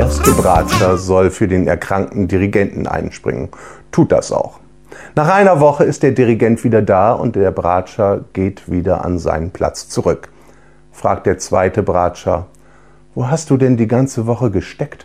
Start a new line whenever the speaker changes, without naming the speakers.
erste Bratscher soll für den erkrankten Dirigenten einspringen. Tut das auch. Nach einer Woche ist der Dirigent wieder da und der Bratscher geht wieder an seinen Platz zurück. Fragt der zweite Bratscher, wo hast du denn die ganze Woche gesteckt?